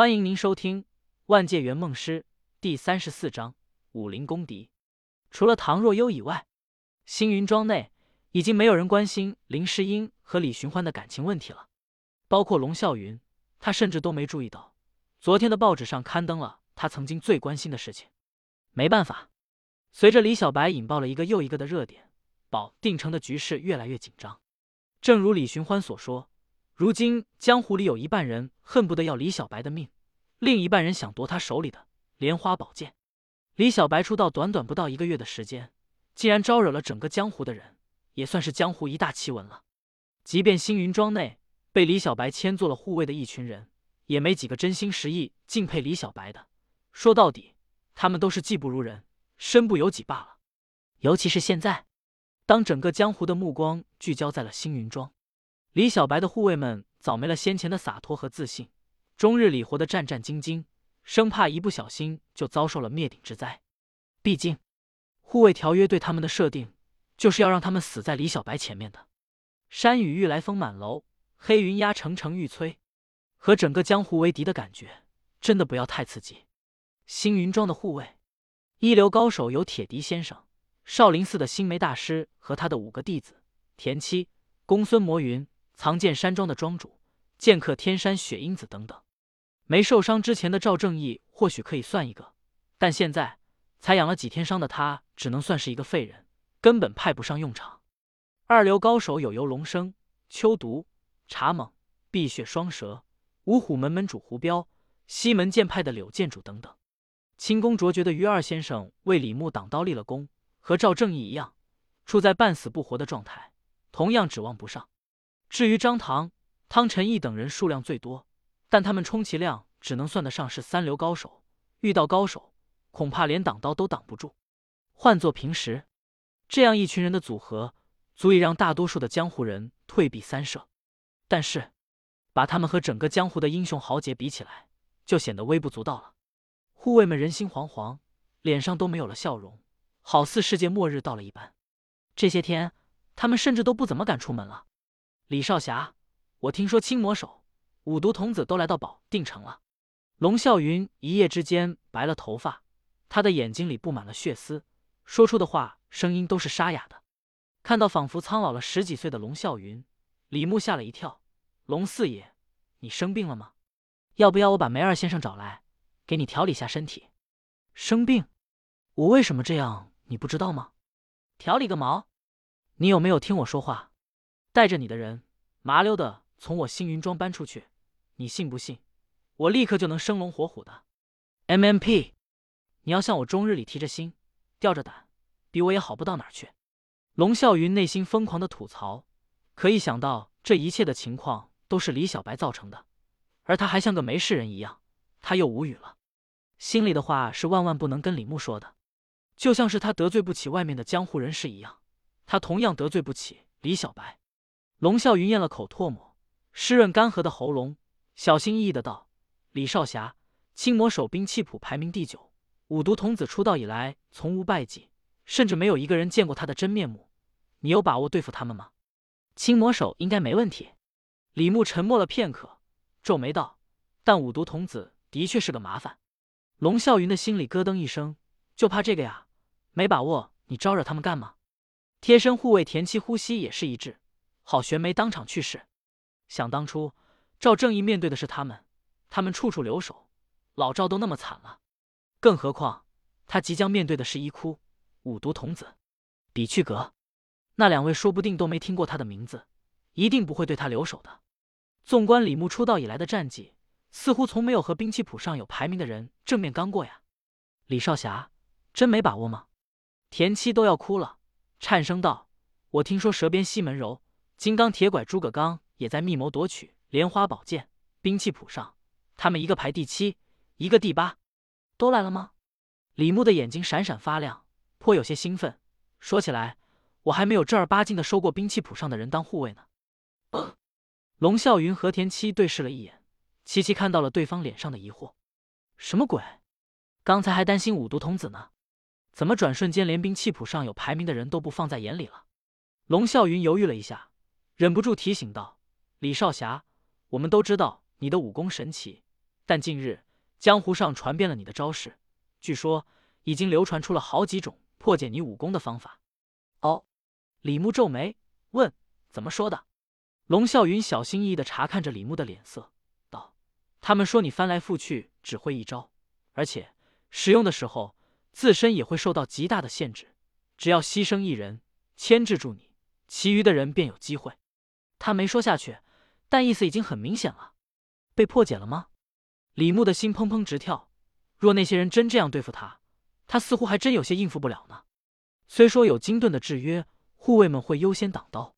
欢迎您收听《万界圆梦师》第三十四章《武林公敌》。除了唐若幽以外，星云庄内已经没有人关心林诗音和李寻欢的感情问题了，包括龙啸云，他甚至都没注意到昨天的报纸上刊登了他曾经最关心的事情。没办法，随着李小白引爆了一个又一个的热点，保定城的局势越来越紧张。正如李寻欢所说。如今江湖里有一半人恨不得要李小白的命，另一半人想夺他手里的莲花宝剑。李小白出道短短不到一个月的时间，竟然招惹了整个江湖的人，也算是江湖一大奇闻了。即便星云庄内被李小白牵做了护卫的一群人，也没几个真心实意敬佩李小白的。说到底，他们都是技不如人，身不由己罢了。尤其是现在，当整个江湖的目光聚焦在了星云庄。李小白的护卫们早没了先前的洒脱和自信，终日里活得战战兢兢，生怕一不小心就遭受了灭顶之灾。毕竟，护卫条约对他们的设定，就是要让他们死在李小白前面的。山雨欲来风满楼，黑云压城城欲摧，和整个江湖为敌的感觉，真的不要太刺激。星云庄的护卫，一流高手有铁笛先生、少林寺的星梅大师和他的五个弟子田七、公孙魔云。藏剑山庄的庄主、剑客天山雪鹰子等等，没受伤之前的赵正义或许可以算一个，但现在才养了几天伤的他，只能算是一个废人，根本派不上用场。二流高手有游龙生、秋毒、茶猛、碧血双蛇、五虎门门主胡彪、西门剑派的柳剑主等等。轻功卓绝的于二先生为李牧挡刀立了功，和赵正义一样，处在半死不活的状态，同样指望不上。至于张唐、汤臣义等人数量最多，但他们充其量只能算得上是三流高手，遇到高手恐怕连挡刀都挡不住。换做平时，这样一群人的组合足以让大多数的江湖人退避三舍。但是，把他们和整个江湖的英雄豪杰比起来，就显得微不足道了。护卫们人心惶惶，脸上都没有了笑容，好似世界末日到了一般。这些天，他们甚至都不怎么敢出门了。李少侠，我听说青魔手、五毒童子都来到保定城了。龙啸云一夜之间白了头发，他的眼睛里布满了血丝，说出的话声音都是沙哑的。看到仿佛苍老了十几岁的龙啸云，李牧吓了一跳：“龙四爷，你生病了吗？要不要我把梅二先生找来，给你调理下身体？”生病？我为什么这样？你不知道吗？调理个毛！你有没有听我说话？带着你的人麻溜的从我星云庄搬出去，你信不信？我立刻就能生龙活虎的。M M P，你要像我终日里提着心，吊着胆，比我也好不到哪儿去。龙啸云内心疯狂的吐槽，可一想到这一切的情况都是李小白造成的，而他还像个没事人一样，他又无语了。心里的话是万万不能跟李牧说的，就像是他得罪不起外面的江湖人士一样，他同样得罪不起李小白。龙啸云咽了口唾沫，湿润干涸的喉咙，小心翼翼的道：“李少侠，青魔手兵器谱排名第九，五毒童子出道以来从无败绩，甚至没有一个人见过他的真面目。你有把握对付他们吗？”青魔手应该没问题。李牧沉默了片刻，皱眉道：“但五毒童子的确是个麻烦。”龙啸云的心里咯噔一声，就怕这个呀？没把握，你招惹他们干嘛？贴身护卫田七呼吸也是一致。郝玄梅当场去世。想当初，赵正义面对的是他们，他们处处留手，老赵都那么惨了，更何况他即将面对的是一哭五毒童子、比去阁，那两位说不定都没听过他的名字，一定不会对他留手的。纵观李牧出道以来的战绩，似乎从没有和兵器谱上有排名的人正面刚过呀。李少侠，真没把握吗？田七都要哭了，颤声道：“我听说蛇鞭西门柔。”金刚铁拐诸葛刚也在密谋夺取莲花宝剑，兵器谱上，他们一个排第七，一个第八，都来了吗？李牧的眼睛闪闪发亮，颇有些兴奋。说起来，我还没有正儿八经的收过兵器谱上的人当护卫呢。龙啸云和田七对视了一眼，齐齐看到了对方脸上的疑惑。什么鬼？刚才还担心五毒童子呢，怎么转瞬间连兵器谱上有排名的人都不放在眼里了？龙啸云犹豫了一下。忍不住提醒道：“李少侠，我们都知道你的武功神奇，但近日江湖上传遍了你的招式，据说已经流传出了好几种破解你武功的方法。哦，李牧皱眉问：“怎么说的？”龙啸云小心翼翼的查看着李牧的脸色，道：“他们说你翻来覆去只会一招，而且使用的时候自身也会受到极大的限制。只要牺牲一人牵制住你，其余的人便有机会。”他没说下去，但意思已经很明显了。被破解了吗？李牧的心砰砰直跳。若那些人真这样对付他，他似乎还真有些应付不了呢。虽说有金盾的制约，护卫们会优先挡刀，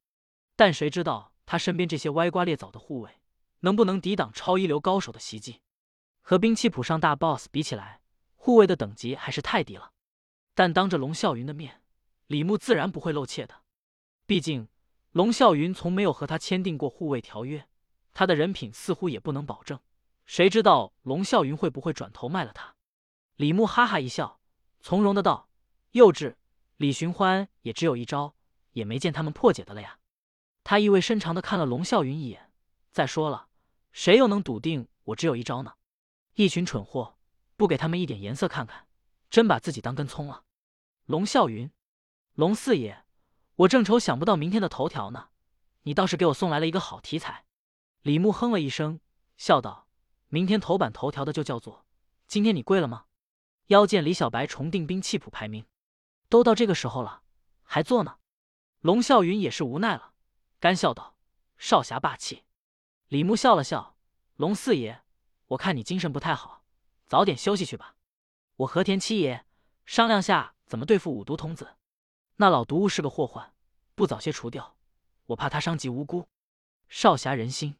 但谁知道他身边这些歪瓜裂枣的护卫能不能抵挡超一流高手的袭击？和兵器谱上大 boss 比起来，护卫的等级还是太低了。但当着龙啸云的面，李牧自然不会露怯的。毕竟龙啸云从没有和他签订过护卫条约。他的人品似乎也不能保证，谁知道龙啸云会不会转头卖了他？李牧哈哈一笑，从容的道：“幼稚，李寻欢也只有一招，也没见他们破解的了呀。”他意味深长的看了龙啸云一眼，再说了，谁又能笃定我只有一招呢？一群蠢货，不给他们一点颜色看看，真把自己当根葱了。龙啸云，龙四爷，我正愁想不到明天的头条呢，你倒是给我送来了一个好题材。李牧哼了一声，笑道：“明天头版头条的就叫做‘今天你跪了吗？’腰剑李小白重定兵器谱排名，都到这个时候了，还做呢？”龙啸云也是无奈了，干笑道：“少侠霸气。”李牧笑了笑：“龙四爷，我看你精神不太好，早点休息去吧。我和田七爷商量下怎么对付五毒童子。那老毒物是个祸患，不早些除掉，我怕他伤及无辜。少侠仁心。”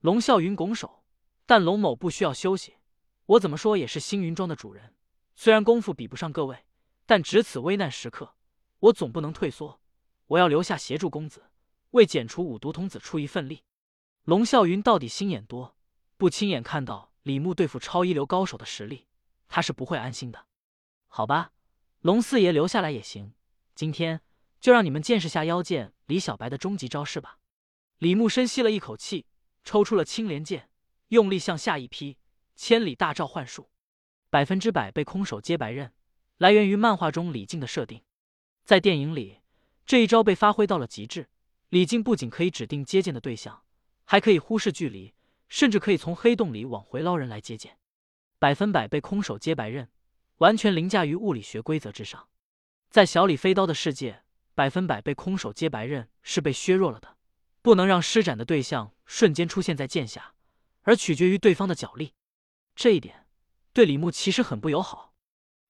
龙啸云拱手，但龙某不需要休息。我怎么说也是星云庄的主人，虽然功夫比不上各位，但值此危难时刻，我总不能退缩。我要留下协助公子，为剪除五毒童子出一份力。龙啸云到底心眼多，不亲眼看到李牧对付超一流高手的实力，他是不会安心的。好吧，龙四爷留下来也行。今天就让你们见识下妖剑李小白的终极招式吧。李牧深吸了一口气。抽出了青莲剑，用力向下一劈，千里大召唤术，百分之百被空手接白刃，来源于漫画中李靖的设定。在电影里，这一招被发挥到了极致。李靖不仅可以指定接剑的对象，还可以忽视距离，甚至可以从黑洞里往回捞人来接剑。百分百被空手接白刃，完全凌驾于物理学规则之上。在小李飞刀的世界，百分百被空手接白刃是被削弱了的。不能让施展的对象瞬间出现在剑下，而取决于对方的脚力。这一点对李牧其实很不友好。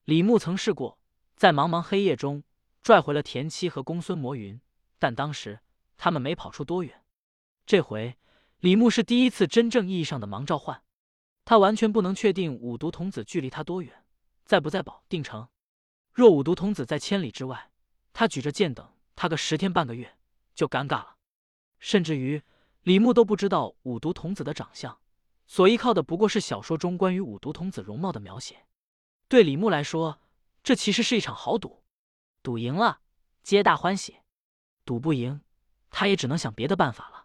李牧曾试过在茫茫黑夜中拽回了田七和公孙魔云，但当时他们没跑出多远。这回李牧是第一次真正意义上的盲召唤，他完全不能确定五毒童子距离他多远，在不在保定城。若五毒童子在千里之外，他举着剑等他个十天半个月就尴尬了。甚至于李牧都不知道五毒童子的长相，所依靠的不过是小说中关于五毒童子容貌的描写。对李牧来说，这其实是一场豪赌，赌赢了皆大欢喜，赌不赢，他也只能想别的办法了。